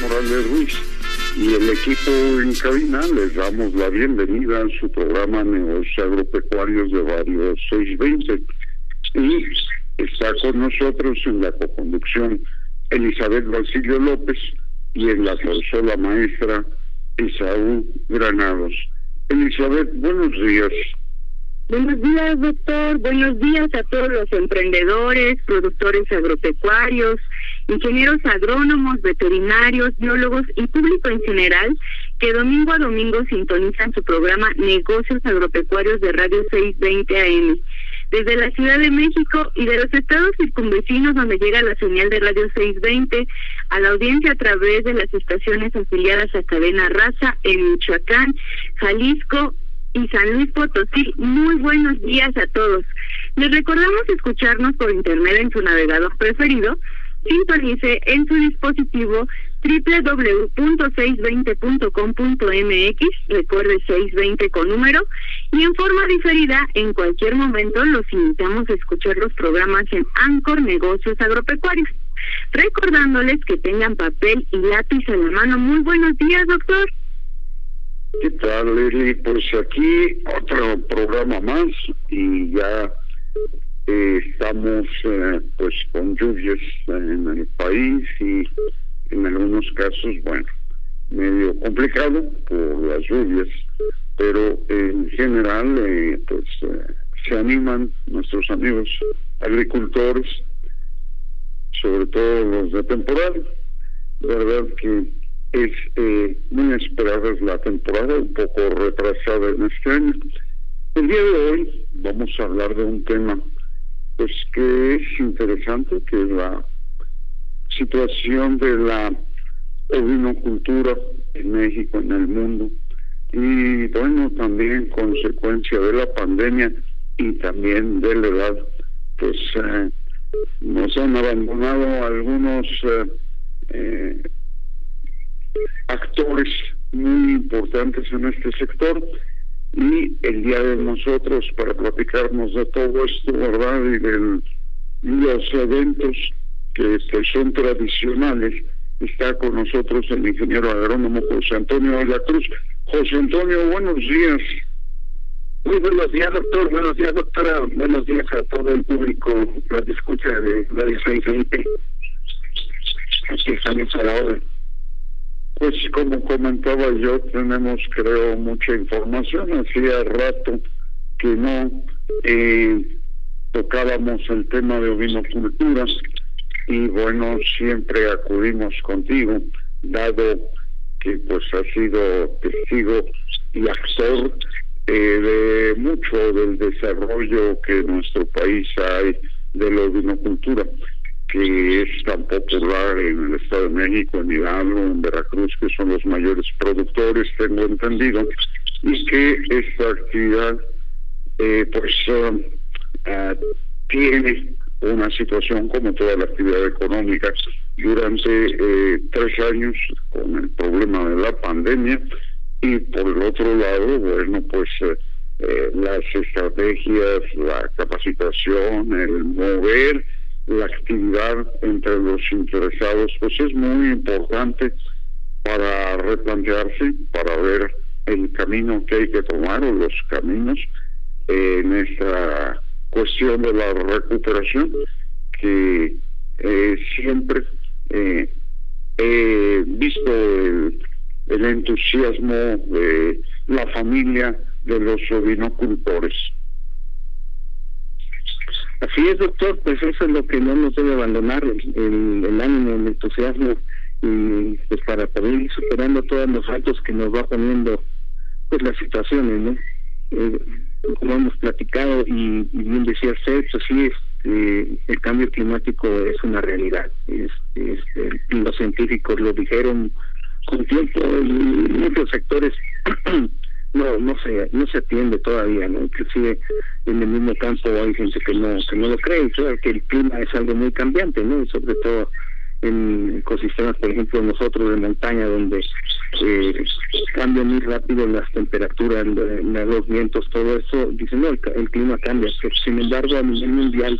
Morales Ruiz y el equipo en cabina les damos la bienvenida a su programa Negocios Agropecuarios de varios 620 y está con nosotros en la coconducción Elizabeth Basilio López y en la consola maestra Isaú Granados. Elizabeth, buenos días. Buenos días, doctor. Buenos días a todos los emprendedores, productores agropecuarios, ingenieros agrónomos, veterinarios, biólogos y público en general que domingo a domingo sintonizan su programa Negocios Agropecuarios de Radio 620 AM. Desde la Ciudad de México y de los estados circunvecinos donde llega la señal de Radio 620 a la audiencia a través de las estaciones afiliadas a Cadena Raza en Michoacán, Jalisco y San Luis Potosí. Muy buenos días a todos. Les recordamos escucharnos por internet en su navegador preferido Sintonice en su dispositivo www.620.com.mx, recuerde 620 con número, y en forma diferida, en cualquier momento los invitamos a escuchar los programas en Anchor Negocios Agropecuarios. Recordándoles que tengan papel y lápiz en la mano. Muy buenos días, doctor. ¿Qué tal, Lili? Pues aquí otro programa más y ya estamos eh, pues con lluvias en el país y en algunos casos, bueno, medio complicado por las lluvias, pero en general eh, pues eh, se animan nuestros amigos agricultores, sobre todo los de temporada, verdad que es muy esperada la temporada, un poco retrasada en este año. El día de hoy vamos a hablar de un tema pues que es interesante, que es la situación de la ovinocultura en México, en el mundo, y bueno, también consecuencia de la pandemia y también de la edad, pues eh, nos han abandonado algunos eh, eh, actores muy importantes en este sector y el día de nosotros para platicarnos de todo esto, ¿verdad? Y de los eventos que son tradicionales, está con nosotros el ingeniero agrónomo José Antonio de la Cruz. José Antonio, buenos días. Muy buenos días, doctor. Buenos días, doctora. Buenos días a todo el público que escucha de Radio 620. Aquí estamos a la hora. Pues como comentaba yo, tenemos creo mucha información. Hacía rato que no eh, tocábamos el tema de ovinocultura y bueno, siempre acudimos contigo, dado que pues has sido testigo y actor eh, de mucho del desarrollo que nuestro país hay de la ovinocultura que es tan popular en el Estado de México, en Hidalgo, en Veracruz, que son los mayores productores, tengo entendido, y que esta actividad eh, pues um, uh, tiene una situación como toda la actividad económica. Durante eh, tres años con el problema de la pandemia y por el otro lado, bueno, pues eh, eh, las estrategias, la capacitación, el mover la actividad entre los interesados, pues es muy importante para replantearse, para ver el camino que hay que tomar o los caminos en esta cuestión de la recuperación que eh, siempre eh, he visto el, el entusiasmo de la familia de los vinocultores. Así es, doctor, pues eso es lo que no nos debe abandonar, el, el, ánimo, el entusiasmo, y pues para poder ir superando todos los retos que nos va poniendo pues las situaciones. Eh, como hemos platicado y, bien decía usted, pues sí, este, el cambio climático es una realidad. Este, este, los científicos lo dijeron con tiempo y muchos sectores no no se no se atiende todavía no inclusive en el mismo campo hay gente que no que no lo cree. Que el clima es algo muy cambiante no y sobre todo en ecosistemas por ejemplo nosotros de montaña donde eh, cambian muy rápido las temperaturas los vientos todo eso dicen no el, clima cambia pero sin embargo a nivel mundial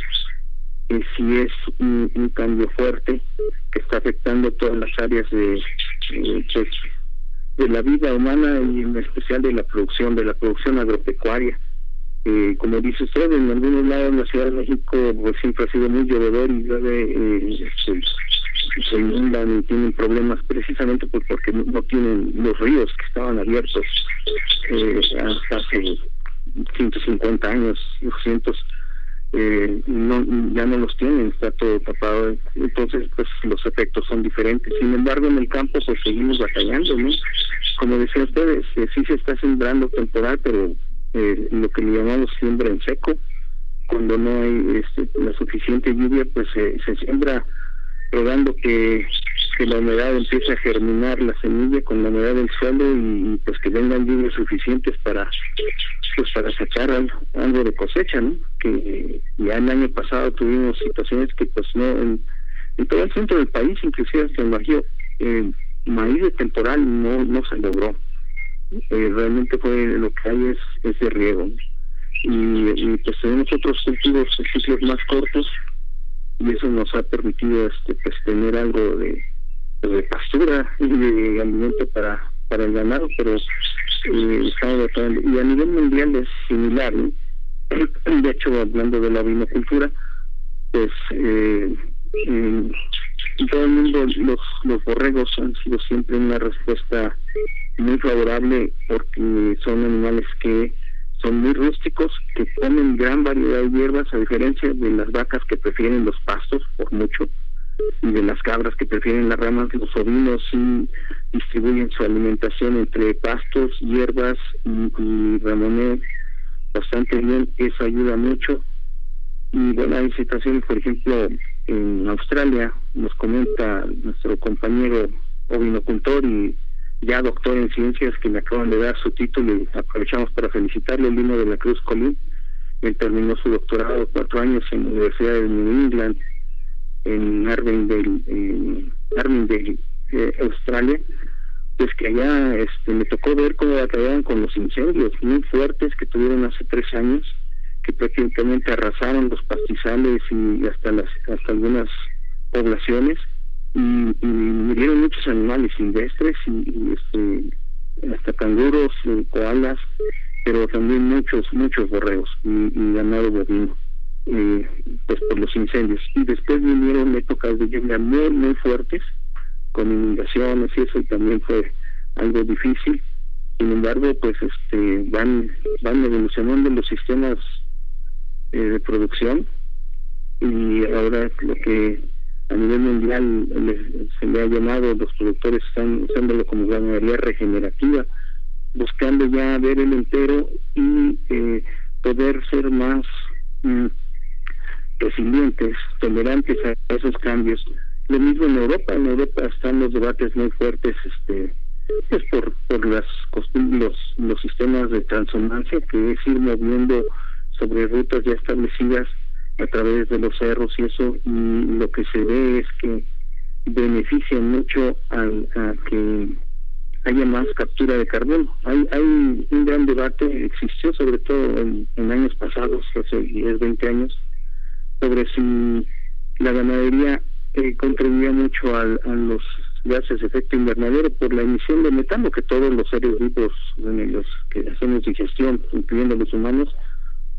eh, sí es un, cambio fuerte que está afectando todas las áreas de eh, pues, de la vida humana y en especial de la producción, de la producción agropecuaria. Eh, como dice usted, en algunos lados de la Ciudad de México pues, siempre ha sido muy llovedor y llueve, eh, se, inundan y tienen problemas precisamente pues, porque no, tienen los ríos que estaban abiertos eh, hace 150 años, 200 eh, no ya no los tienen, está todo tapado, entonces pues los efectos son diferentes. Sin embargo, en el campo pues seguimos batallando, ¿no? Como decía ustedes, eh, sí se está sembrando temporal, pero eh, lo que le llamamos siembra en seco, cuando no hay este, la suficiente lluvia, pues se siembra rogando que, que la humedad empiece a germinar la semilla con la humedad del suelo y, pues que vengan lluvias suficientes para pues para sacar algo, de cosecha, ¿no? Que ya el año pasado tuvimos situaciones que pues no en, todo el centro del país, inclusive hasta el Bajío, eh, maíz de temporal no no se logró. Eh, realmente fue lo que hay es, es de riego. Y, y pues tenemos otros cultivos ciclos más cortos y eso nos ha permitido este pues tener algo de, de pastura y de alimento para para el ganado pero eh, y a nivel mundial es similar de hecho hablando de la vinocultura pues eh, en todo el mundo los los borregos han sido siempre una respuesta muy favorable porque son animales que son muy rústicos, que comen gran variedad de hierbas, a diferencia de las vacas que prefieren los pastos por mucho, y de las cabras que prefieren las ramas, los ovinos sí distribuyen su alimentación entre pastos, hierbas y, y bastante bien, eso ayuda mucho. Y bueno, hay situaciones, por ejemplo, en Australia, nos comenta nuestro compañero ovinocultor y ya doctor en ciencias que me acaban de dar su título y aprovechamos para felicitarle, el vino de la Cruz Colín. Él terminó su doctorado cuatro años en la Universidad de New England, en Armindale, en Armindale eh, Australia. Pues que allá este, me tocó ver cómo batallaban con los incendios muy fuertes que tuvieron hace tres años, que prácticamente arrasaron los pastizales y hasta, las, hasta algunas poblaciones y, y murieron muchos animales silvestres y, este, hasta canguros, koalas, pero también muchos, muchos borreos y, ganado bovino, eh, pues por los incendios. Y después vinieron épocas de lluvia muy, muy fuertes, con inundaciones y eso también fue algo difícil. Sin embargo, pues este van, van evolucionando los sistemas eh, de producción y ahora lo que a nivel mundial se le ha llamado, los productores están usándolo como ganadería regenerativa, buscando ya ver el entero y eh, poder ser más mm, resilientes, tolerantes a esos cambios. Lo mismo en Europa, en Europa están los debates muy fuertes, este pues por, por las los, los sistemas de transhumancia, que es ir moviendo sobre rutas ya establecidas a través de los cerros y eso, y lo que se ve es que beneficia mucho al, a que haya más captura de carbono. Hay, hay un gran debate, existió sobre todo en, años pasados, hace 10, 20 años, sobre si la ganadería eh, contribuía mucho al, a los gases de efecto invernadero por la emisión de metano que todos los seres vivos en los que hacemos digestión, incluyendo los humanos,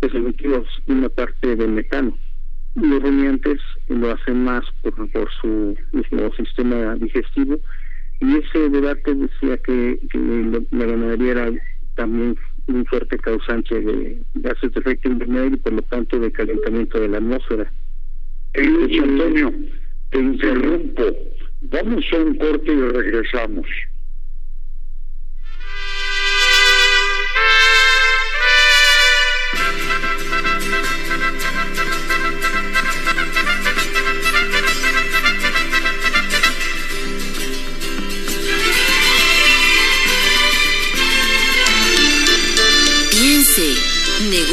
pues emitimos una parte del metano. Los rumiantes lo hacen más por, por su mismo sistema digestivo y ese debate decía que, la ganadería era también un fuerte causante de gases de efecto invernadero y por lo tanto de calentamiento de la atmósfera. Antonio, te interrumpo. Vamos a un corte y regresamos.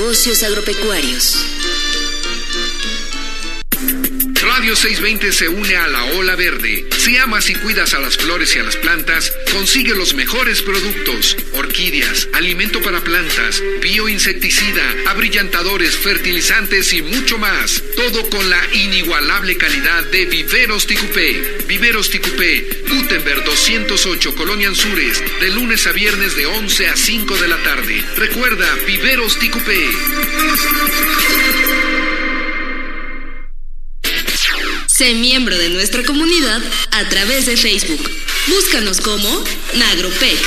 Negocios agropecuarios. Radio 620 se une a la ola verde. Si amas y cuidas a las flores y a las plantas, consigue los mejores productos: orquídeas, alimento para plantas, bioinsecticida, abrillantadores, fertilizantes y mucho más. Todo con la inigualable calidad de Viveros Ticupé. Viveros Ticupé, Gutenberg 208, Colonia Anzures, de lunes a viernes de 11 a 5 de la tarde. Recuerda, Viveros Ticupé. Sé miembro de nuestra comunidad a través de Facebook. Búscanos como Nagropec.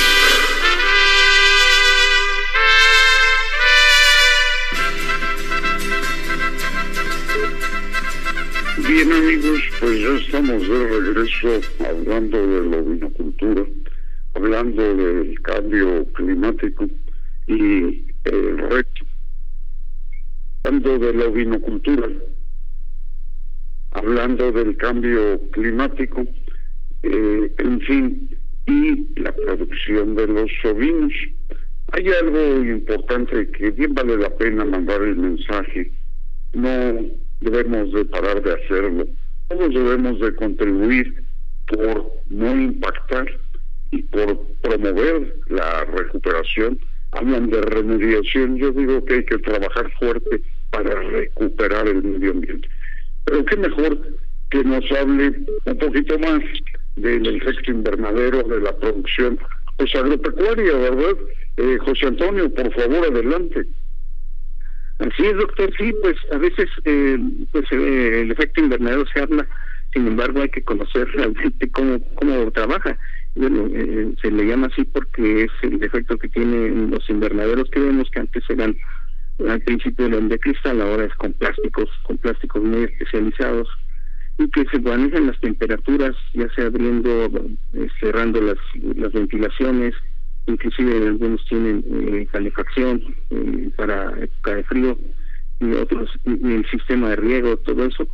Bien amigos, pues ya estamos de regreso hablando de la vinocultura, hablando del cambio climático y el reto, hablando de la vinocultura hablando del cambio climático, eh, en fin, y la producción de los ovinos. Hay algo importante que bien vale la pena mandar el mensaje. No debemos de parar de hacerlo. Todos debemos de contribuir por no impactar y por promover la recuperación. Hablan de remediación. Yo digo que hay que trabajar fuerte para recuperar el medio ambiente. Pero qué mejor que nos hable un poquito más del efecto invernadero, de la producción pues agropecuaria, ¿verdad? Eh, José Antonio, por favor, adelante. Así es, doctor. Sí, pues a veces eh, pues eh, el efecto invernadero se habla, sin embargo hay que conocer realmente cómo, cómo trabaja. Bueno, eh, se le llama así porque es el efecto que tienen los invernaderos que vemos que antes eran al principio eran de cristal, ahora es con plásticos, con plásticos muy especializados y que se manejan las temperaturas, ya sea abriendo, eh, cerrando las, las ventilaciones, inclusive algunos tienen eh, calefacción eh, para época de frío y otros el sistema de riego, todo eso.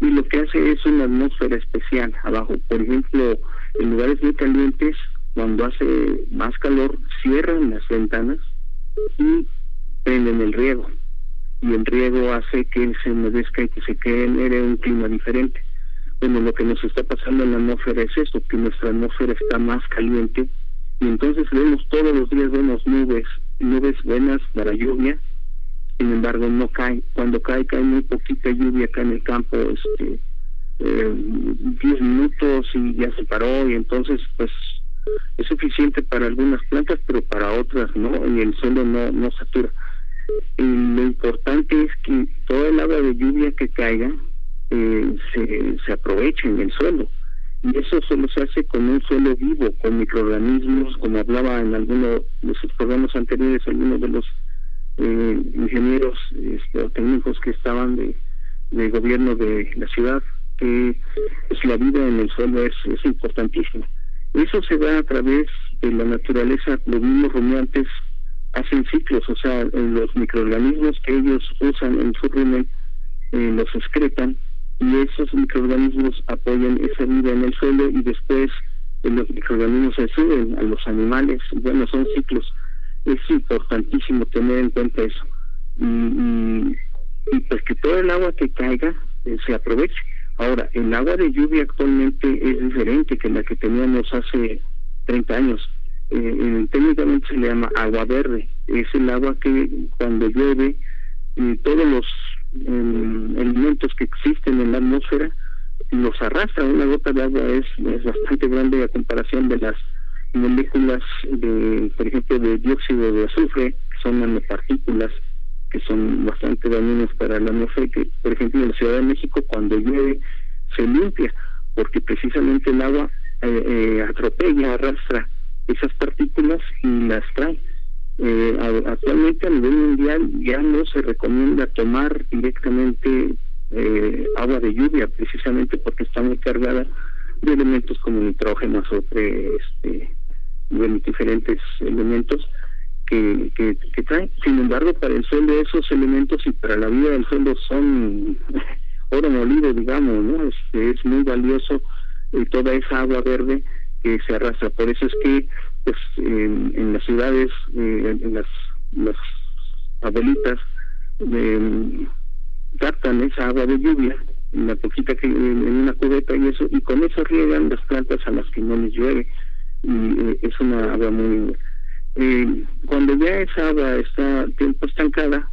Y lo que hace es una atmósfera especial abajo. Por ejemplo, en lugares muy calientes, cuando hace más calor, cierran las ventanas y prenden el riego y el riego hace que se humedezca y que se genere un clima diferente. Bueno, lo que nos está pasando en la atmósfera es esto, que nuestra atmósfera está más caliente y entonces vemos todos los días vemos nubes, nubes buenas para lluvia, sin embargo no cae, cuando cae cae muy poquita lluvia acá en el campo, este, eh, 10 minutos y ya se paró y entonces pues es suficiente para algunas plantas pero para otras no y el suelo no no satura lluvia que caiga eh, se, se aproveche en el suelo. Y eso solo se hace con un suelo vivo, con microorganismos, como hablaba en algunos de sus programas anteriores, algunos de los eh, ingenieros este, técnicos que estaban de, de gobierno de la ciudad, que pues, la vida en el suelo es, es importantísima. Eso se da a través de la naturaleza, los mismos rumiantes hacen ciclos, o sea, los microorganismos que ellos usan en su rumen eh, los excretan y esos microorganismos apoyan esa vida en el suelo y después eh, los microorganismos se suben a los animales, bueno, son ciclos. Es importantísimo tener en cuenta eso. Y, pues que todo el agua que caiga eh, se aproveche. Ahora, el agua de lluvia actualmente es diferente que la que teníamos hace 30 años. Eh, técnicamente se le llama agua verde. Es el agua que cuando llueve, todos los em, elementos que existen en la atmósfera los arrastra. Una gota de agua es, es bastante grande a comparación de las moléculas de, por ejemplo, de dióxido de azufre, que son nanopartículas que son bastante dañinas para la atmósfera, que por ejemplo en la Ciudad de México cuando llueve se limpia, porque precisamente el agua eh, eh, atropella, arrastra esas partículas y las trae. Eh, actualmente a nivel mundial ya no se recomienda tomar directamente eh, agua de lluvia, precisamente porque está muy cargada de elementos como nitrógeno, azufre, este, diferentes elementos que, que, traen. Sin embargo, para el suelo esos elementos y para la vida del suelo son oro molido, digamos, ¿no? Este, es muy valioso y toda esa agua verde que se arrastra. Por eso es que pues en, en las ciudades, eh, en las, las abuelitas, eh, captan esa agua de lluvia en poquita que en una cubeta y eso y con eso riegan las plantas a las que no les llueve. Y eh, es una agua muy eh, cuando ya esa agua está tiempo estancada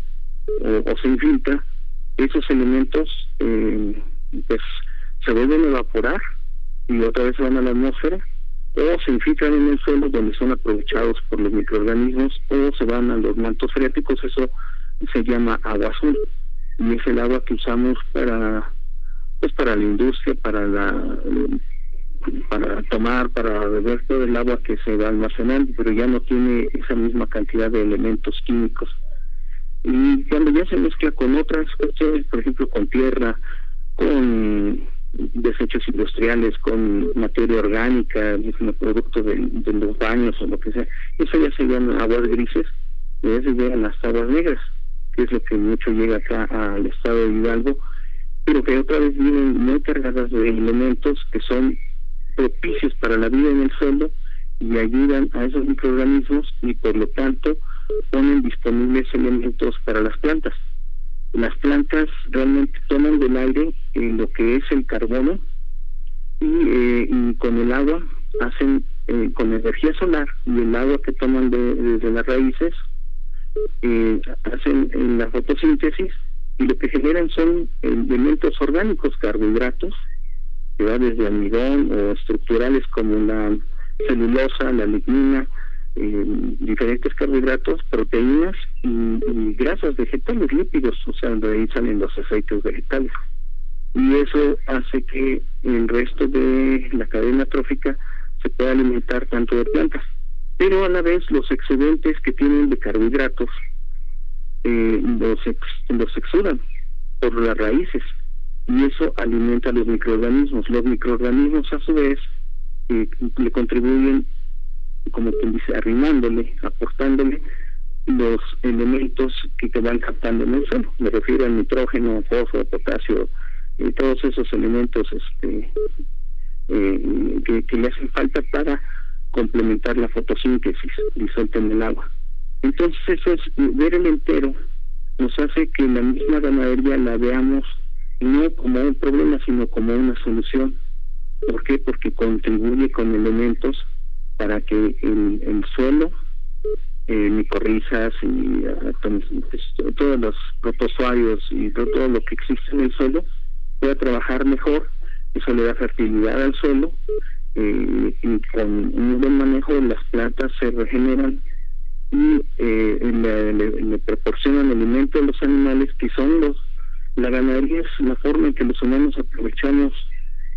o, se infiltra esos elementos eh, pues se vuelven a evaporar y otra vez van a la atmósfera o se infiltran en el suelo donde son aprovechados por los microorganismos o se van a los mantos freáticos eso se llama agua azul y es el agua que usamos para pues para la industria, para la para tomar, para beber todo el agua que se va almacenando, pero ya no tiene esa misma cantidad de elementos químicos. Y cuando ya se mezcla con otras cuestiones, por ejemplo, con tierra, con desechos industriales, con materia orgánica, un producto de, los baños o lo que sea, eso ya se aguas grises, y a veces llegan las aguas negras que es lo que mucho llega acá al estado de Hidalgo, pero que otra vez vienen muy cargadas de elementos que son propicios para la vida en el suelo y ayudan a esos microorganismos y por lo tanto ponen disponibles elementos para las plantas. Las plantas realmente toman del aire eh, lo que es el carbono y, eh, con el agua hacen eh, con energía solar y el agua que toman de, desde las raíces eh, hacen en la fotosíntesis y lo que generan son elementos orgánicos, carbohidratos, que va desde almidón o estructurales como la celulosa, la lignina, eh, diferentes carbohidratos, proteínas y, grasas vegetales, lípidos, o sea, de ahí salen los aceites vegetales. Y eso hace que el resto de la cadena trófica se pueda alimentar tanto de plantas pero a la vez los excedentes que tienen de carbohidratos eh, los, los exudan por las raíces y eso alimenta a los microorganismos. Los microorganismos a su vez eh, le contribuyen, como quien dice, arrimándole, aportándole los elementos que, te van captando en el suelo. Me refiero al nitrógeno, fósforo, potasio, y todos esos elementos este, eh, que, que le hacen falta para complementar la fotosíntesis disuelta en el agua. Entonces eso es ver el entero nos hace que la misma ganadería la veamos no como un problema sino como una solución. ¿Por qué? Porque contribuye con elementos para que el, el suelo, eh, micorrizas y ah, pues, todos los protozoarios y todo lo que existe en el suelo pueda trabajar mejor. Eso le da fertilidad al suelo eh, y con un buen manejo las plantas se regeneran y eh, le, proporcionan alimento a los animales que son los la ganadería es la forma en que los humanos aprovechamos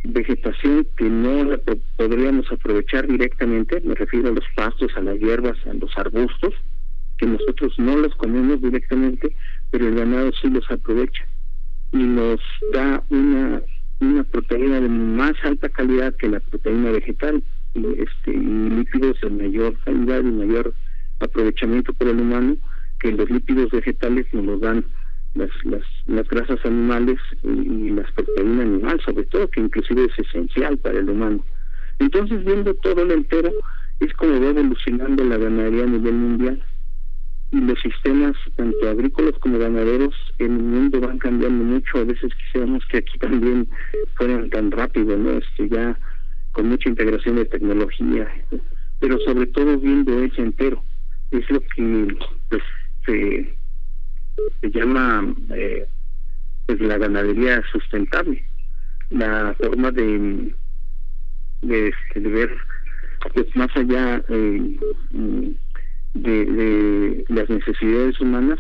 vegetación que no la podríamos aprovechar directamente, me refiero a los pastos, a las hierbas, a los arbustos, que nosotros no los comemos directamente, pero el ganado sí los aprovecha y nos da una una proteína de más alta calidad que la proteína vegetal y, este, y lípidos de mayor calidad y mayor aprovechamiento por el humano que los lípidos vegetales nos los dan las, las, las grasas animales y, las proteínas animales, sobre todo, que inclusive es esencial para el humano. Entonces, viendo todo lo entero, es como va evolucionando la ganadería a nivel mundial. y los sistemas tanto agrícolas como ganaderos en el mundo van cambiando mucho a veces quisiéramos que aquí también fueran tan rápido no este ya con mucha integración de tecnología pero sobre todo viendo ese entero es lo que pues se, se llama eh, pues la ganadería sustentable la forma de de, este, de ver pues más allá eh, de, de las necesidades humanas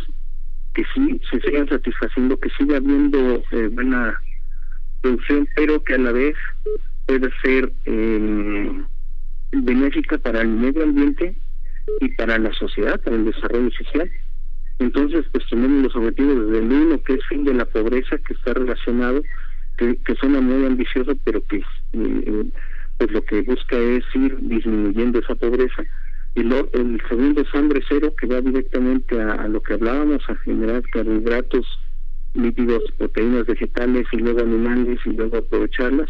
que sí se sigan satisfaciendo, que siga habiendo eh, buena producción, pero que a la vez pueda ser eh, benéfica para el medio ambiente y para la sociedad, para el desarrollo social. Entonces, pues tenemos los objetivos desde el uno, que es fin de la pobreza, que está relacionado, que, suena muy ambicioso, pero que eh, pues lo que busca es ir disminuyendo esa pobreza y lo, el segundo es hambre cero, que va directamente a, lo que hablábamos, a generar carbohidratos, lípidos, proteínas vegetales y luego animales y luego aprovecharlas.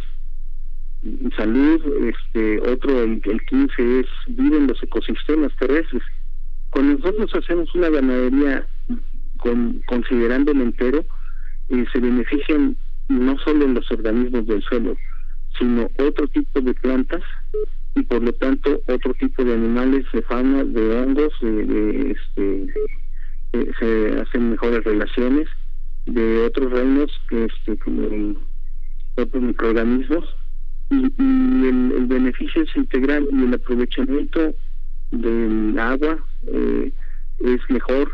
Salud, este otro, el, el 15 es viven los ecosistemas terrestres. Cuando nosotros hacemos una ganadería con, considerando el entero, eh, se benefician no solo los organismos del suelo, sino otro tipo de plantas y por lo tanto otro tipo de animales de fauna, de hongos, de, este, eh, se hacen mejores relaciones de otros reinos este como otros microorganismos y, el, beneficio es integral y el aprovechamiento del agua eh, es mejor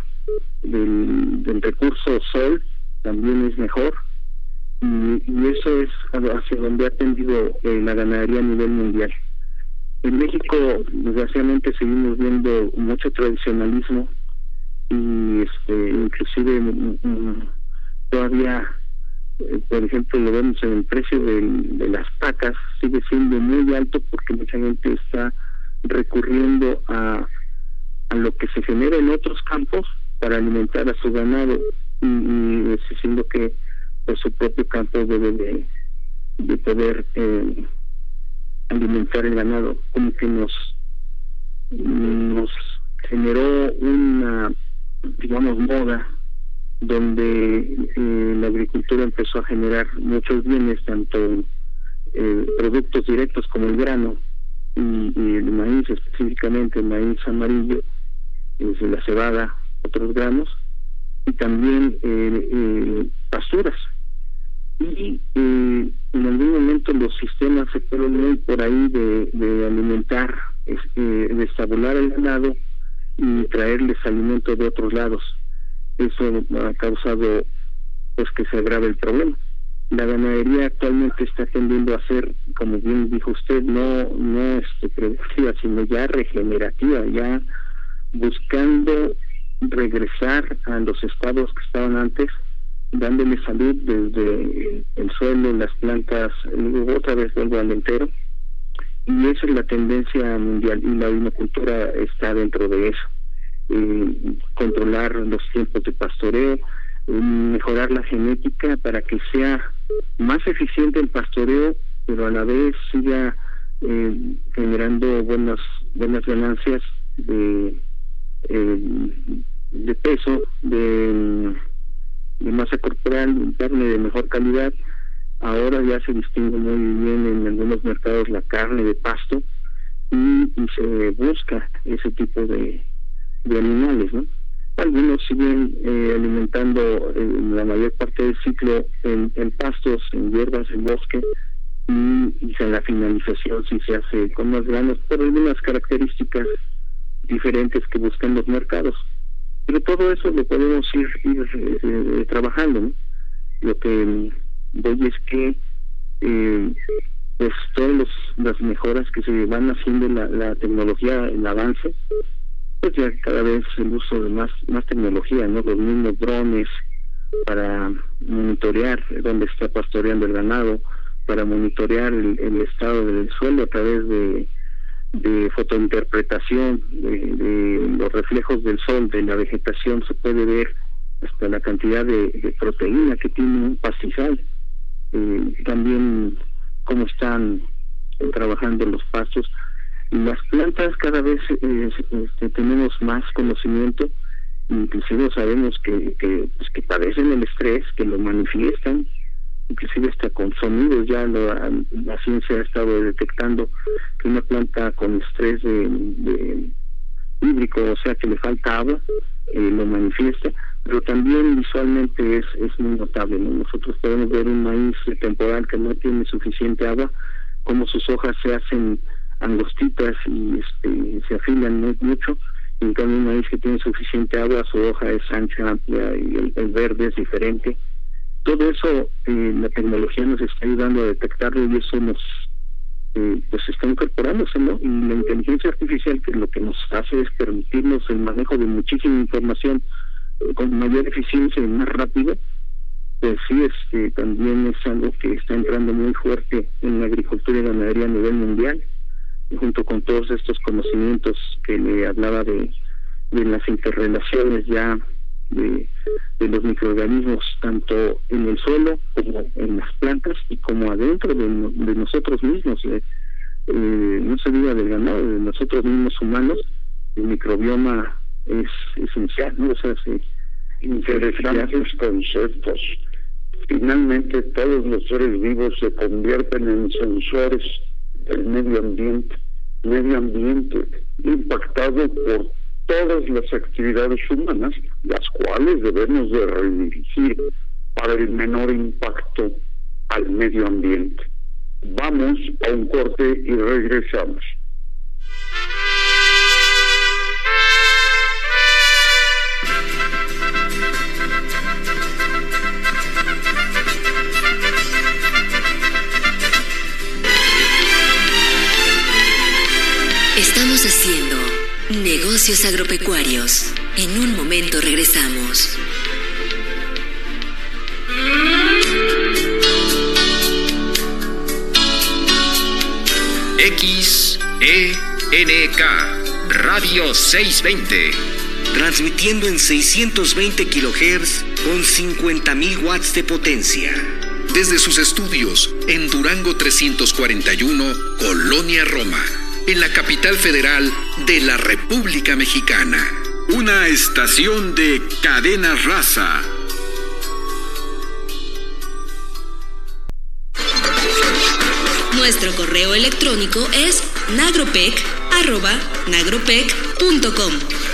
del, del recurso sol también es mejor y, y eso es hacia donde ha tendido eh, la ganadería a nivel mundial. En México, desgraciadamente, seguimos viendo mucho tradicionalismo y este, inclusive mm, mm, todavía, eh, por ejemplo, lo vemos en el precio de, de las pacas, sigue siendo muy alto porque mucha gente está recurriendo a, a lo que se genera en otros campos para alimentar a su ganado y, y diciendo que pues, su propio campo debe de, de poder eh, alimentar el ganado, como que nos, nos generó una, digamos, moda donde eh, la agricultura empezó a generar muchos bienes, tanto eh, productos directos como el grano y, el maíz, específicamente el maíz amarillo, desde la cebada, otros granos, y también eh, pasturas y eh, en algún momento los sistemas se fueron muy por ahí de, de alimentar, este, de estabular el ganado y traerles alimento de otros lados. Eso ha causado pues que se agrave el problema. La ganadería actualmente está tendiendo a ser, como bien dijo usted, no no este, productiva, sino ya regenerativa, ya buscando regresar a los estados que estaban antes dándole salud desde el suelo, las plantas, otra vez vuelvo al entero. Y esa es la tendencia mundial y la vinocultura está dentro de eso. Eh, controlar los tiempos de pastoreo, mejorar la genética para que sea más eficiente el pastoreo, pero a la vez siga eh, generando buenas buenas ganancias de de peso, de de masa corporal, carne de mejor calidad. Ahora ya se distingue muy bien en algunos mercados la carne de pasto y, se busca ese tipo de, animales, ¿no? Algunos siguen eh, alimentando la mayor parte del ciclo en, pastos, en hierbas, en bosque, y, y en la finalización si se hace con más granos por algunas características diferentes que buscan los mercados. Pero todo eso lo podemos ir, eh, trabajando. Lo que voy es que eh, pues todas las mejoras que se van haciendo la, la tecnología, el avance, pues ya cada vez el uso de más más tecnología, ¿no? Los mismos drones para monitorear dónde está pastoreando el ganado, para monitorear el, el estado del suelo a través de de fotointerpretación de, los reflejos del sol de la vegetación se puede ver hasta la cantidad de, proteína que tiene un pastizal. Eh, también cómo están trabajando los pastos. Las plantas cada vez eh, este, tenemos más conocimiento. Inclusive sabemos que, que, pues, que padecen el estrés, que lo manifiestan, inclusive hasta con sonidos ya la ciencia ha estado detectando que una planta con estrés de, hídrico, o sea que le falta agua, eh, lo manifiesta, pero también visualmente es, es muy notable. Nosotros podemos ver un maíz temporal que no tiene suficiente agua, como sus hojas se hacen angostitas y este, se afilan mucho, en cambio un maíz que tiene suficiente agua, su hoja es ancha, amplia y el verde es diferente todo eso eh, la tecnología nos está ayudando a detectarlo y eso nos eh, pues está incorporándose no y la inteligencia artificial que lo que nos hace es permitirnos el manejo de muchísima información eh, con mayor eficiencia y más rápido pues sí este también es algo que está entrando muy fuerte en la agricultura y ganadería a nivel mundial junto con todos estos conocimientos que le hablaba de de las interrelaciones ya de, los microorganismos tanto en el suelo como en las plantas y como adentro de, nosotros mismos. Eh, eh, no se diga del ganado, de nosotros mismos humanos, el microbioma es esencial, ¿no? O sea, Interesantes conceptos. Finalmente todos los seres vivos se convierten en sensores del medio ambiente, medio ambiente impactado por todas las actividades humanas, las cuales debemos de redirigir para el menor impacto al medio ambiente. Vamos a un corte y regresamos. Estamos haciendo Negocios agropecuarios. En un momento regresamos. XENK Radio 620. Transmitiendo en 620 kHz con 50.000 watts de potencia. Desde sus estudios en Durango 341, Colonia Roma en la capital federal de la República Mexicana. Una estación de cadena raza. Nuestro correo electrónico es nagropec.com.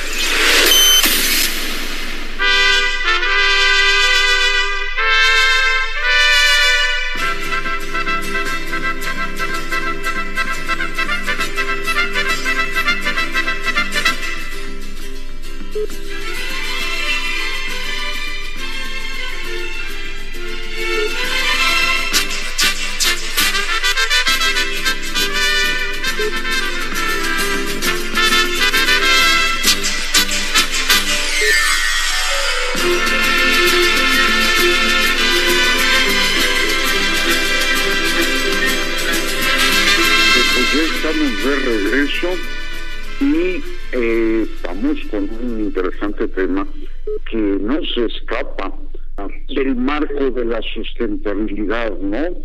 sustentabilidad, ¿no?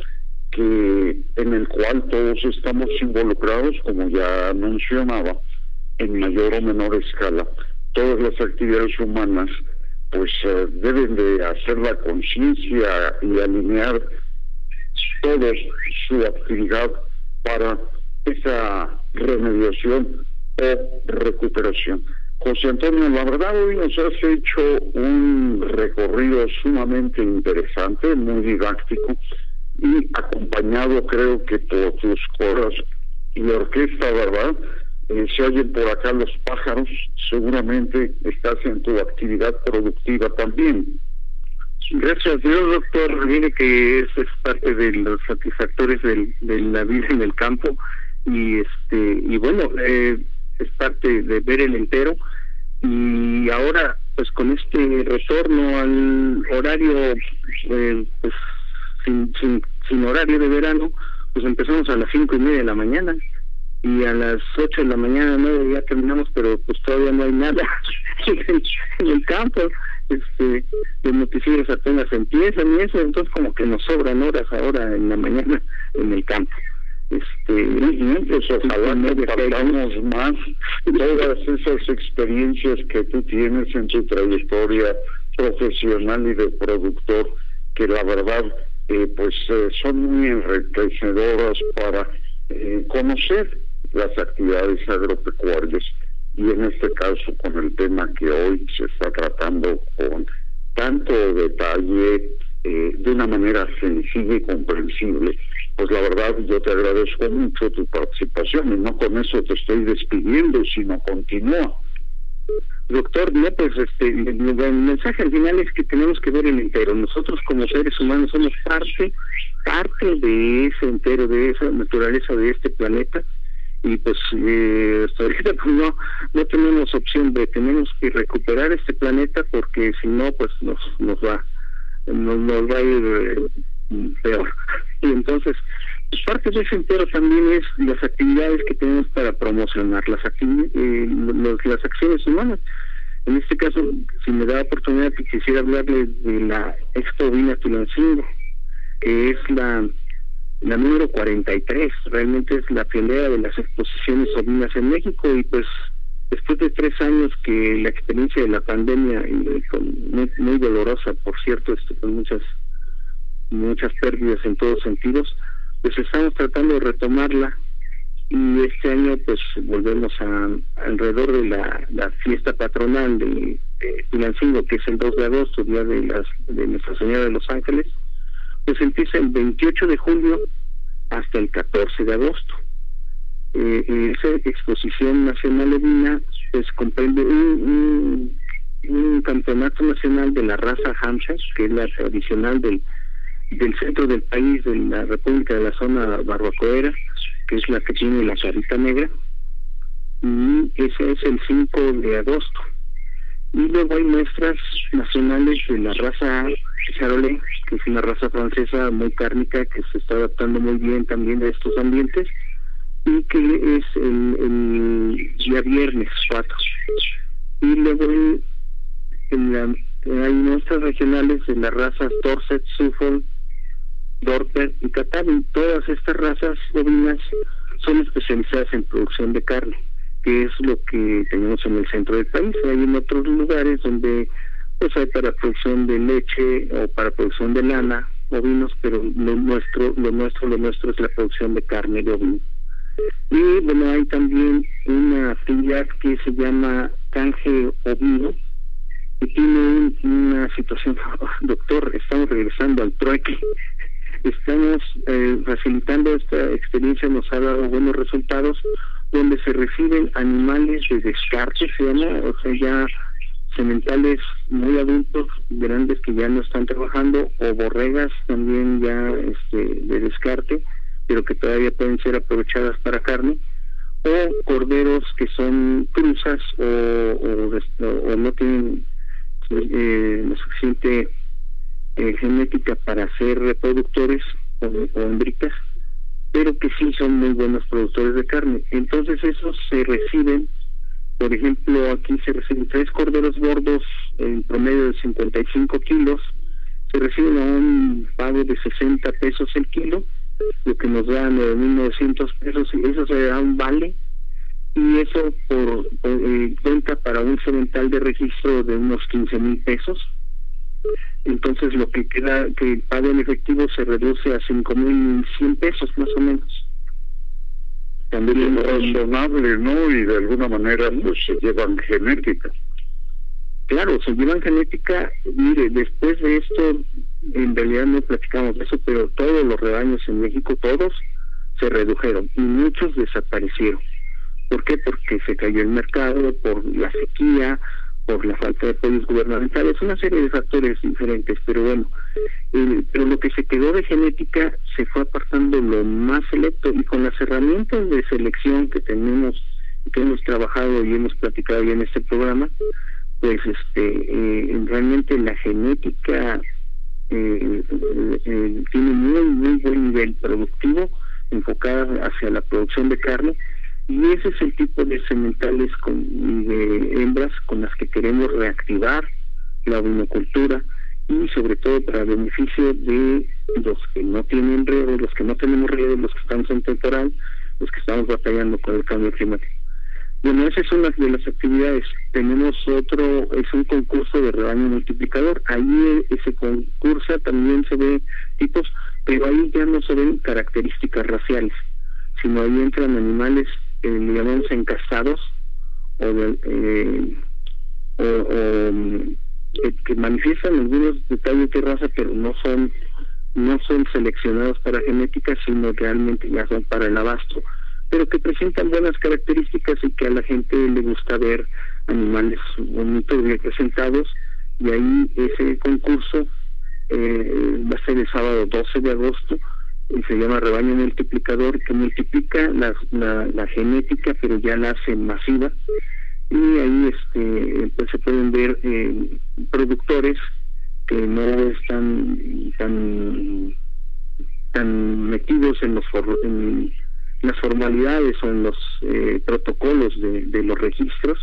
Que en el cual todos estamos involucrados, como ya mencionaba, en mayor o menor escala. Todas las actividades humanas, pues eh, deben de hacer la conciencia y alinear toda su actividad para esa remediación o recuperación. José Antonio, la verdad hoy nos has hecho un recorrido sumamente interesante, muy didáctico y acompañado creo que por tus coros y orquesta, ¿verdad? Eh, se oyen por acá los pájaros, seguramente estás en tu actividad productiva también. Gracias a Dios, doctor. Mire que eso es parte de los satisfactores del, de la vida en el campo y este y bueno, eh, es parte de ver el entero. Y ahora pues con este retorno al horario eh, pues sin, sin, sin horario de verano pues empezamos a las cinco y media de la mañana. Y a las ocho de la mañana nueve ya terminamos pero pues todavía no hay nada en el campo. Este los noticieros apenas empiezan y eso entonces como que nos sobran horas ahora en la mañana en el campo este pues ojalá no compartamos más todas esas experiencias que tú tienes en tu trayectoria profesional y de productor, que la verdad eh, pues eh, son muy enriquecedoras para eh, conocer las actividades agropecuarias y en este caso con el tema que hoy se está tratando con tanto detalle, de una manera sencilla y comprensible. Pues la verdad yo te agradezco mucho tu participación y no con eso te estoy despidiendo, sino continúa. Doctor, pues este, el, mensaje al final es que tenemos que ver el entero. Nosotros como seres humanos somos parte, parte de ese entero, de esa naturaleza de este planeta. Y pues eh, hasta ahorita pues, no, no tenemos opción de, tenemos que recuperar este planeta porque si no, pues nos, nos va, nos, nos va a ir eh, peor. Y entonces, pues parte de ese entero también es las actividades que tenemos para promocionar las, eh, las acciones humanas. En este caso, si me da oportunidad, quisiera hablarle de la Expo Vina Tulancingo, que es la, la número 43, realmente es la pionera de las exposiciones ovinas en México y pues después de tres años que la experiencia de la pandemia, y con, muy, muy dolorosa, por cierto, esto, con muchas muchas pérdidas en todos sentidos, pues estamos tratando de retomarla y este año pues volvemos a, alrededor de la, fiesta patronal de, de que es el 2 de agosto, día de las de Nuestra Señora de los Ángeles, pues empieza el 28 de julio hasta el 14 de agosto. Eh, esa exposición nacional ovina pues comprende un, un, campeonato nacional de la raza Hampshire, que es la tradicional del del centro del país, de la República de la Zona Barbacoera, que es la que tiene la carita negra, y ese es el 5 de agosto. Y luego hay muestras nacionales de la raza Charolais, que es una raza francesa muy cárnica que se está adaptando muy bien también a estos ambientes, y que es el, día viernes 4. Y luego hay muestras regionales de las razas Dorset, Suffolk, Dorper y Katavi. Todas estas razas bovinas son especializadas en producción de carne, que es lo que tenemos en el centro del país. Hay en otros lugares donde pues hay para producción de leche o para producción de lana, ovinos, pero lo nuestro, lo nuestro, lo nuestro es la producción de carne de ovino. Y bueno, hay también una actividad que se llama canje ovino, y tiene una situación, doctor, estamos regresando al trueque estamos eh, facilitando esta experiencia, nos ha dado buenos resultados, donde se reciben animales de descarte, se llama, o sea, ya sementales muy adultos, grandes que ya no están trabajando, o borregas también ya este, de descarte, pero que todavía pueden ser aprovechadas para carne, o corderos que son cruzas o, o, no tienen eh, suficiente eh, genética para ser reproductores o, o pero que sí son muy buenos productores de carne. Entonces esos se reciben, por ejemplo, aquí se reciben tres corderos gordos en promedio de 55 kilos, se reciben a un pago de 60 pesos el kilo, lo que nos da 9.900 pesos, y eso se da un vale, y eso por, eh, cuenta para un cemental de registro de unos 15 mil pesos entonces lo que queda que el pago en efectivo se reduce a cinco mil cien pesos más o menos. También es razonable no y de alguna manera pues se llevan genética. Claro se llevan genética. Mire después de esto en realidad no platicamos de eso pero todos los rebaños en México todos se redujeron y muchos desaparecieron. ¿Por qué? Porque se cayó el mercado, por la sequía, por la falta de apoyos gubernamentales, una serie de factores diferentes, pero bueno, pero lo que se quedó de genética se fue apartando lo más selecto y con las herramientas de selección que tenemos, que hemos trabajado y hemos platicado ya en este programa, pues este eh, realmente la genética eh, eh, tiene muy muy buen nivel productivo enfocada hacia la producción de carne y ese es el tipo de sementales con, de hembras con las que queremos reactivar la vinocultura y sobre todo para beneficio de los que no tienen riego, los que no tenemos riego, los que estamos en temporal, los que estamos batallando con el cambio climático. Bueno, esa es una de las actividades. Tenemos otro, es un concurso de rebaño multiplicador. Ahí ese concurso también se ve tipos, pero ahí ya no se ven características raciales, sino ahí entran animales, eh, llamamos encastados, o, eh, o, mm, que, manifiestan algunos detalles de raza, pero no son no son seleccionados para genética, sino realmente ya son para el abasto pero que presentan buenas características y que a la gente le gusta ver animales bonitos representados y ahí ese concurso eh, va a ser el sábado 12 de agosto se llama rebaño multiplicador que multiplica la, la, genética pero ya la hace masiva y ahí este pues se pueden ver eh, productores que no están tan tan metidos en los en, las formalidades o en los eh, protocolos de, los registros,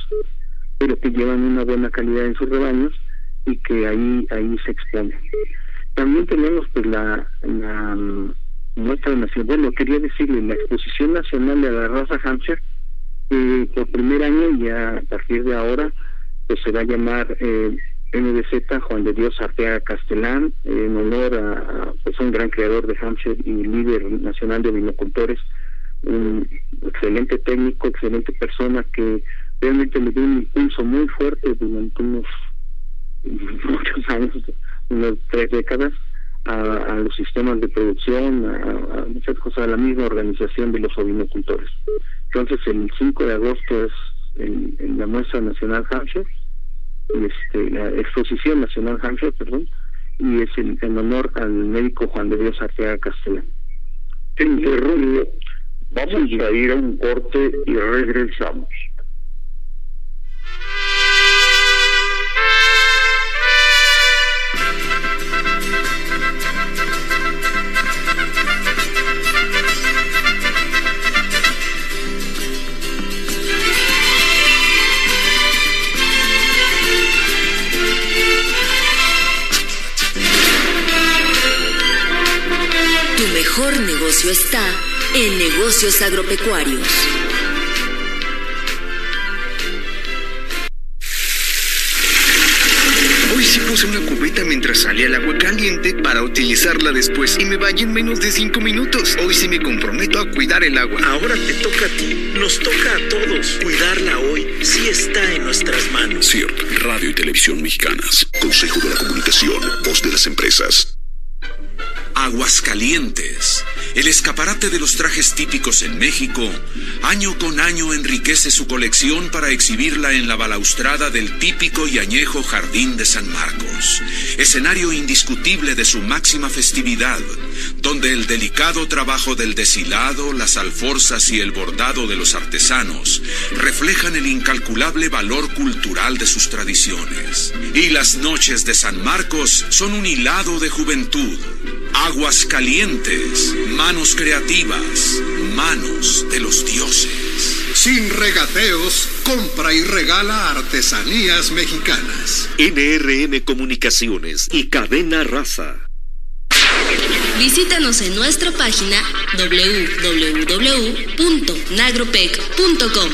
pero que llevan una buena calidad en sus rebaños y que ahí ahí se exponen. También tenemos pues la, la nuestra nación, bueno, quería decirle, la exposición nacional de la raza Hampshire, eh, por primer año y a partir de ahora, pues se va a llamar eh, MDZ Juan de Dios Arteaga Castellán, en honor a, pues un gran creador de Hampshire y líder nacional de vinocultores, un excelente técnico, excelente persona que realmente le dio un impulso muy fuerte durante unos muchos años, unas tres décadas, a, los sistemas de producción, a, muchas cosas, a la misma organización de los ovinocultores. Entonces, el 5 de agosto es en, la muestra nacional Hampshire, este, la exposición nacional Hampshire, perdón, y es en, honor al médico Juan de Dios Arteaga Castellán. Vamos a ir a un corte y regresamos. Negocio está en negocios agropecuarios. Hoy sí puse una cubeta mientras salía el agua caliente para utilizarla después y me vaya en menos de cinco minutos. Hoy sí me comprometo a cuidar el agua. Ahora te toca a ti, nos toca a todos. Cuidarla hoy sí está en nuestras manos. CIRT, Radio y Televisión Mexicanas. Consejo de la Comunicación, voz de las empresas. Aguascalientes, el escaparate de los trajes típicos en México, año con año enriquece su colección para exhibirla en la balaustrada del típico y añejo Jardín de San Marcos, escenario indiscutible de su máxima festividad, donde el delicado trabajo del deshilado, las alforzas y el bordado de los artesanos reflejan el incalculable valor cultural de sus tradiciones. Y las noches de San Marcos son un hilado de juventud Aguas calientes, manos creativas, manos de los dioses. Sin regateos, compra y regala artesanías mexicanas. NRM Comunicaciones y Cadena Raza. Visítanos en nuestra página www.nagropec.com.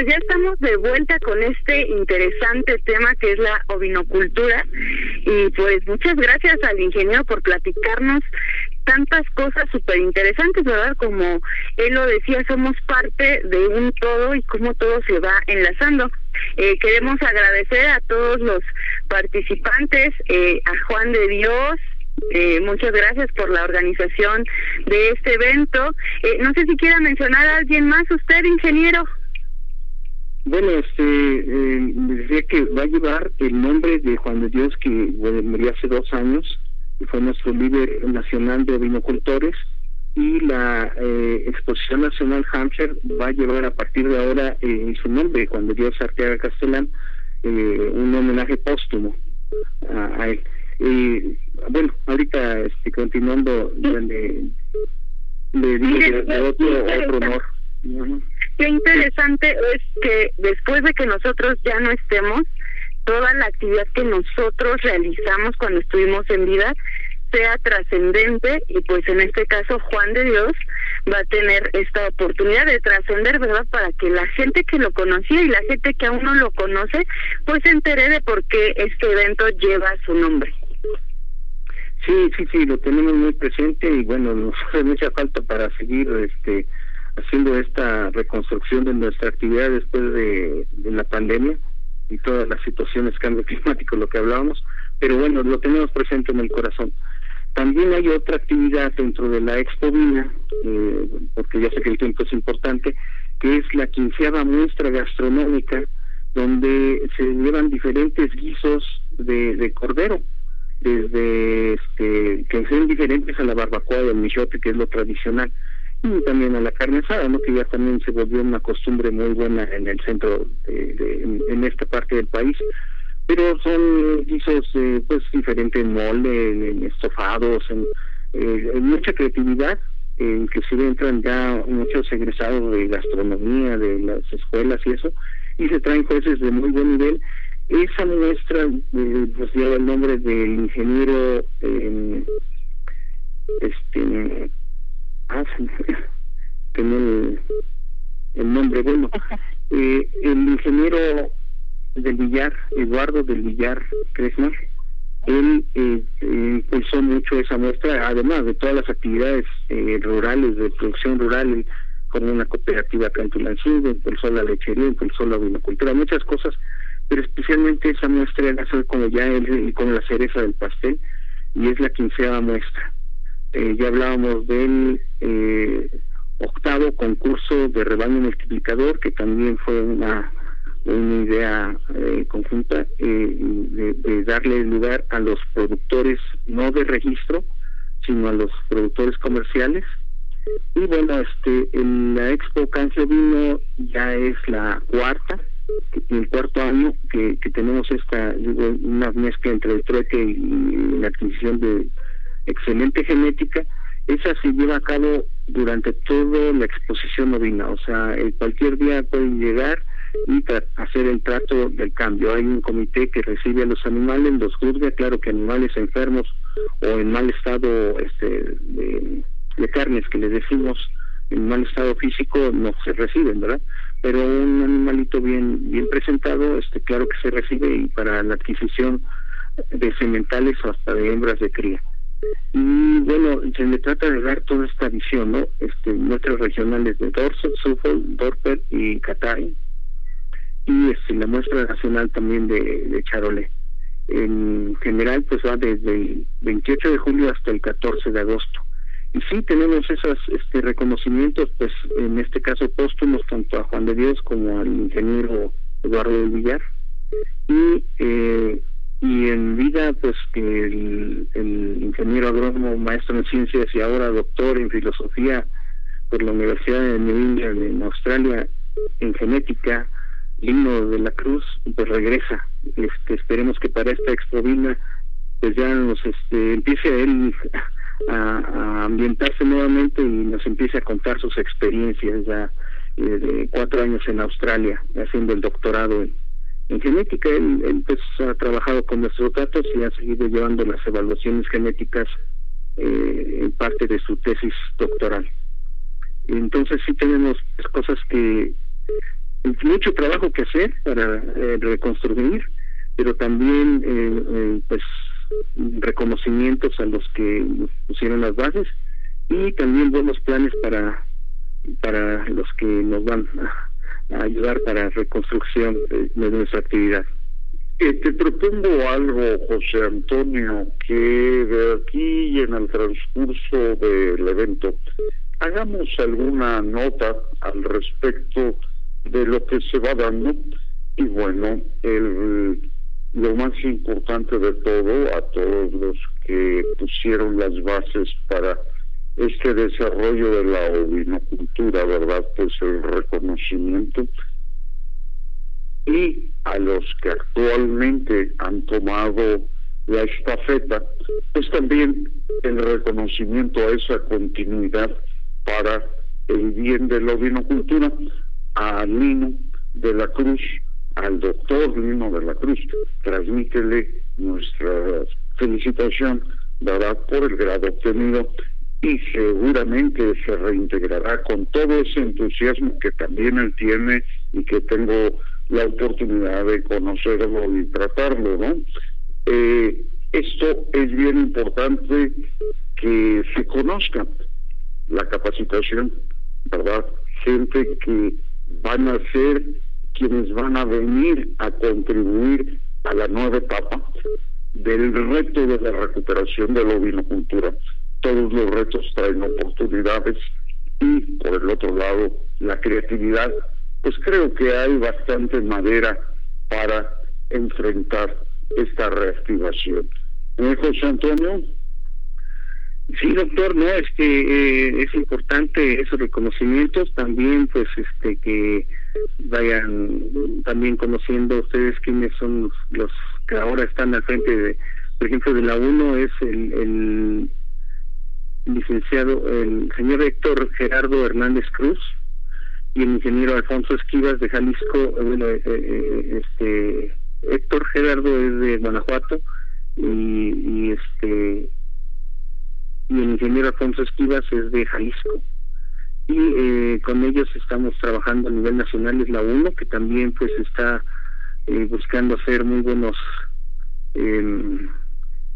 pues ya estamos de vuelta con este interesante tema que es la ovinocultura y pues muchas gracias al ingeniero por platicarnos tantas cosas súper interesantes, ¿verdad? Como él lo decía, somos parte de un todo y cómo todo se va enlazando. Eh, queremos agradecer a todos los participantes, eh, a Juan de Dios, eh, muchas gracias por la organización de este evento. Eh, no sé si quiera mencionar a alguien más, usted, ingeniero. Bueno, este, eh, decía que va a llevar el nombre de Juan de Dios, que murió hace dos años, y fue nuestro líder nacional de vinocultores, y la eh, Exposición Nacional Hampshire va a llevar a partir de ahora eh, su nombre, Juan de Dios Arteaga Castellán, eh, un homenaje póstumo a, él. Y bueno, ahorita este, continuando, le, le digo de, otro, otro honor. Qué interesante es que después de que nosotros ya no estemos, toda la actividad que nosotros realizamos cuando estuvimos en vida sea trascendente y pues en este caso Juan de Dios va a tener esta oportunidad de trascender, ¿verdad? Para que la gente que lo conocía y la gente que aún no lo conoce, pues se entere de por qué este evento lleva su nombre. Sí, sí, sí, lo tenemos muy presente y bueno, nos hace mucha falta para seguir este haciendo esta reconstrucción de nuestra actividad después de, la pandemia y todas las situaciones cambio climático, lo que hablábamos, pero bueno, lo tenemos presente en el corazón. También hay otra actividad dentro de la Expo Vina, eh, porque ya sé que el tiempo es importante, que es la quinceava muestra gastronómica, donde se llevan diferentes guisos de, de cordero, desde este, que sean diferentes a la barbacoa del michote, que es lo tradicional, y también a la carne asada, ¿no? que ya también se volvió una costumbre muy buena en el centro, de, en esta parte del país pero son guisos eh, pues diferentes en mole, en, estofados, eh, en, mucha creatividad, eh, inclusive entran ya muchos egresados de gastronomía, de las escuelas y eso, y se traen jueces de muy buen nivel. Esa muestra pues lleva el nombre del ingeniero este ah, tengo el, el nombre bueno el ingeniero del Villar, Eduardo del Villar Cresma, él eh, impulsó mucho esa muestra, además de todas las actividades eh, rurales, de producción rural, como una cooperativa acá en Tulancingo, impulsó la lechería, impulsó la vinocultura, muchas cosas, pero especialmente esa muestra era como ya él, como la cereza del pastel, y es la quinceava muestra. Eh, ya hablábamos del eh, octavo concurso de rebaño multiplicador, que también fue una una idea eh, conjunta eh, de, darle lugar a los productores no de registro sino a los productores comerciales. Y bueno este en la expo Cancio Vino ya es la cuarta el cuarto año que, que tenemos esta digo una mezcla entre el trueque y, la adquisición de excelente genética esa se lleva a cabo durante toda la exposición ovina o sea cualquier día pueden llegar y hacer el trato del cambio. Hay un comité que recibe a los animales, los juzga, claro que animales enfermos o en mal estado este, de, carnes que les decimos en mal estado físico no se reciben, ¿verdad? Pero un animalito bien bien presentado, este claro que se recibe y para la adquisición de sementales o hasta de hembras de cría. Y bueno, se le trata de dar toda esta visión, ¿no? Este, nuestros regionales de Dorset, Suffolk, Dorper y Catay, y este, la muestra nacional también de, de. En general, pues va desde el 28 de julio hasta el 14 de agosto. Y sí tenemos esos este, reconocimientos, pues en este caso póstumos, tanto a Juan de Dios como al ingeniero Eduardo del Villar. Y, eh, y en vida, pues que el, ingeniero agrónomo, maestro en ciencias y ahora doctor en filosofía por la Universidad de New England en Australia, en genética, Lino de la Cruz pues regresa. Este esperemos que para esta expovina pues ya nos este empiece él a, ambientarse nuevamente y nos empiece a contar sus experiencias ya eh, de cuatro años en Australia haciendo el doctorado en, genética él, pues ha trabajado con nuestros datos y ha seguido llevando las evaluaciones genéticas eh, en parte de su tesis doctoral. Entonces sí tenemos pues, cosas que mucho trabajo que hacer para eh, reconstruir, pero también eh, eh, pues reconocimientos a los que pusieron las bases y también buenos planes para para los que nos van a, ayudar para reconstrucción de, nuestra actividad. te propongo algo, José Antonio, que de aquí y en el transcurso del evento hagamos alguna nota al respecto de lo que se va dando y bueno, el, lo más importante de todo, a todos los que pusieron las bases para este desarrollo de la ovinocultura, ¿verdad? Pues el reconocimiento. Y a los que actualmente han tomado la estafeta, pues también el reconocimiento a esa continuidad para el bien de la vinocultura a Lino de la Cruz, al doctor Lino de la Cruz, transmítele nuestra felicitación, dará por el grado obtenido y seguramente se reintegrará con todo ese entusiasmo que también él tiene y que tengo la oportunidad de conocerlo y tratarlo, ¿no? Eh, esto es bien importante que se conozca la capacitación, ¿verdad? Gente que van a ser quienes van a venir a contribuir a la nueva etapa del reto de la recuperación de la ovinocultura. Todos los retos traen oportunidades y por el otro lado la creatividad, pues creo que hay bastante madera para enfrentar esta reactivación. ¿Eh, José Antonio? Sí, doctor, no, este eh, es importante esos reconocimientos, también pues este que vayan también conociendo ustedes quiénes son los, que ahora están al frente de, por ejemplo, de la UNO es el, el licenciado, el señor Héctor Gerardo Hernández Cruz y el ingeniero Alfonso Esquivas de Jalisco, eh, bueno, eh, este Héctor Gerardo es de Guanajuato y, este y el ingeniero Alfonso Esquivas es de Jalisco. Y eh, con ellos estamos trabajando a nivel nacional, es la UNO, que también pues está eh, buscando hacer muy buenos em,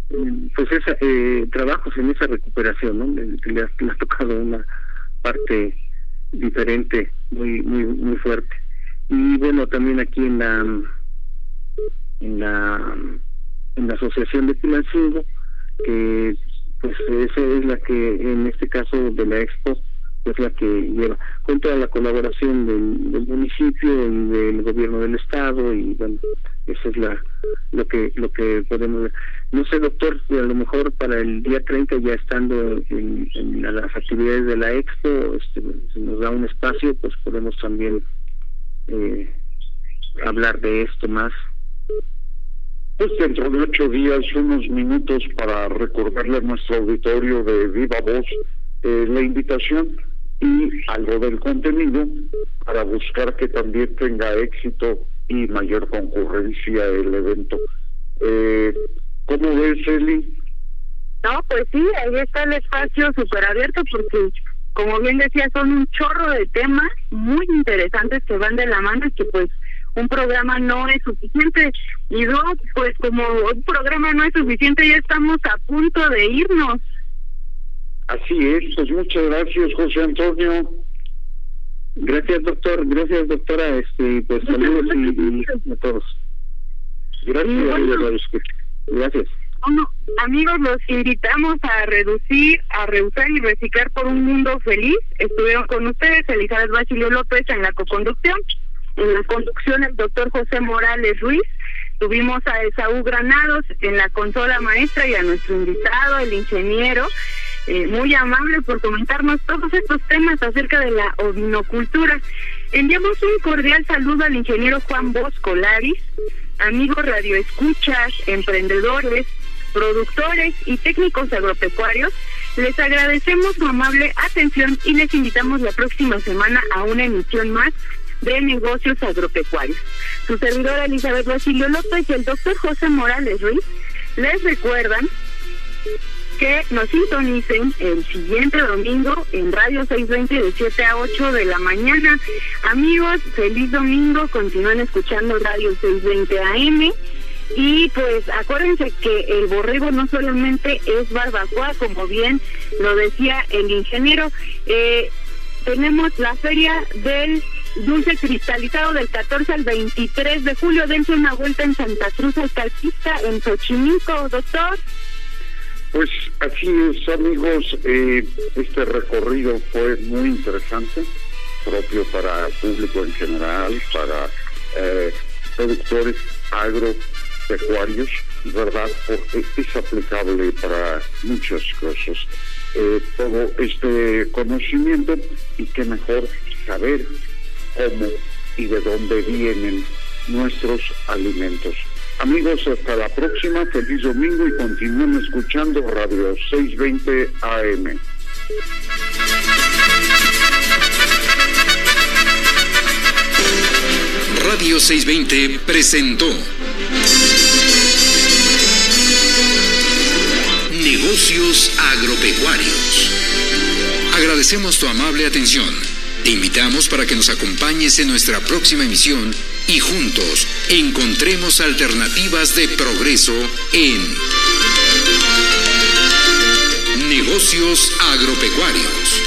pues esa, eh, trabajos en esa recuperación, ¿no? Le, ha, tocado una parte diferente, muy muy muy fuerte. Y bueno, también aquí en la en la en la asociación de Pilancingo, que pues esa es la que en este caso de la expo es la que lleva con toda la colaboración del, municipio y del gobierno del estado y bueno eso es la lo que lo que podemos ver. no sé doctor a lo mejor para el día 30 ya estando en, las actividades de la expo este, si nos da un espacio pues podemos también eh, hablar de esto más pues dentro de ocho días, unos minutos para recordarle a nuestro auditorio de viva voz eh, la invitación y algo del contenido para buscar que también tenga éxito y mayor concurrencia el evento. Eh, ¿Cómo ves, Eli? No, pues sí, ahí está el espacio súper abierto porque, como bien decía, son un chorro de temas muy interesantes que van de la mano y que pues un programa no es suficiente. Y dos, pues como un programa no es suficiente, ya estamos a punto de irnos. Así es, pues muchas gracias, José Antonio. Gracias, doctor. Gracias, doctora. Este, pues saludos y, a todos. Gracias, gracias. Bueno, amigos, los invitamos a reducir, a reusar y reciclar por un mundo feliz. Estuvieron con ustedes Elizabeth Basilio López en la coconducción. En la conducción el doctor José Morales Ruiz. Tuvimos a Esaú Granados en la consola maestra y a nuestro invitado, el ingeniero, eh, muy amable por comentarnos todos estos temas acerca de la ovinocultura. Enviamos un cordial saludo al ingeniero Juan Bosco Laris, amigos radioescuchas, emprendedores, productores y técnicos agropecuarios. Les agradecemos su amable atención y les invitamos la próxima semana a una emisión más de Negocios Agropecuarios. Su servidora Elizabeth Basilio López y el doctor José Morales Ruiz les recuerdan que nos sintonicen el siguiente domingo en Radio 620 de 7 a 8 de la mañana. Amigos, feliz domingo, continúen escuchando Radio 620 AM. Y pues acuérdense que el borrego no solamente es barbacoa, como bien lo decía el ingeniero, eh, tenemos la feria del dulce cristalizado del 14 al 23 de julio. Dense una vuelta en Santa Cruz Alcalpista, en Xochimilco, doctor. Pues así es, amigos. Eh, este recorrido fue muy interesante, propio para el público en general, para eh, productores agropecuarios, ¿verdad? Porque es aplicable para muchas cosas. Eh, todo este conocimiento y qué mejor saber cómo y de dónde vienen nuestros alimentos. Amigos, hasta la próxima, feliz domingo y continúen escuchando Radio 620 AM. Radio 620 presentó Negocios Agropecuarios. Agradecemos tu amable atención. Te invitamos para que nos acompañes en nuestra próxima emisión y juntos encontremos alternativas de progreso en Negocios Agropecuarios.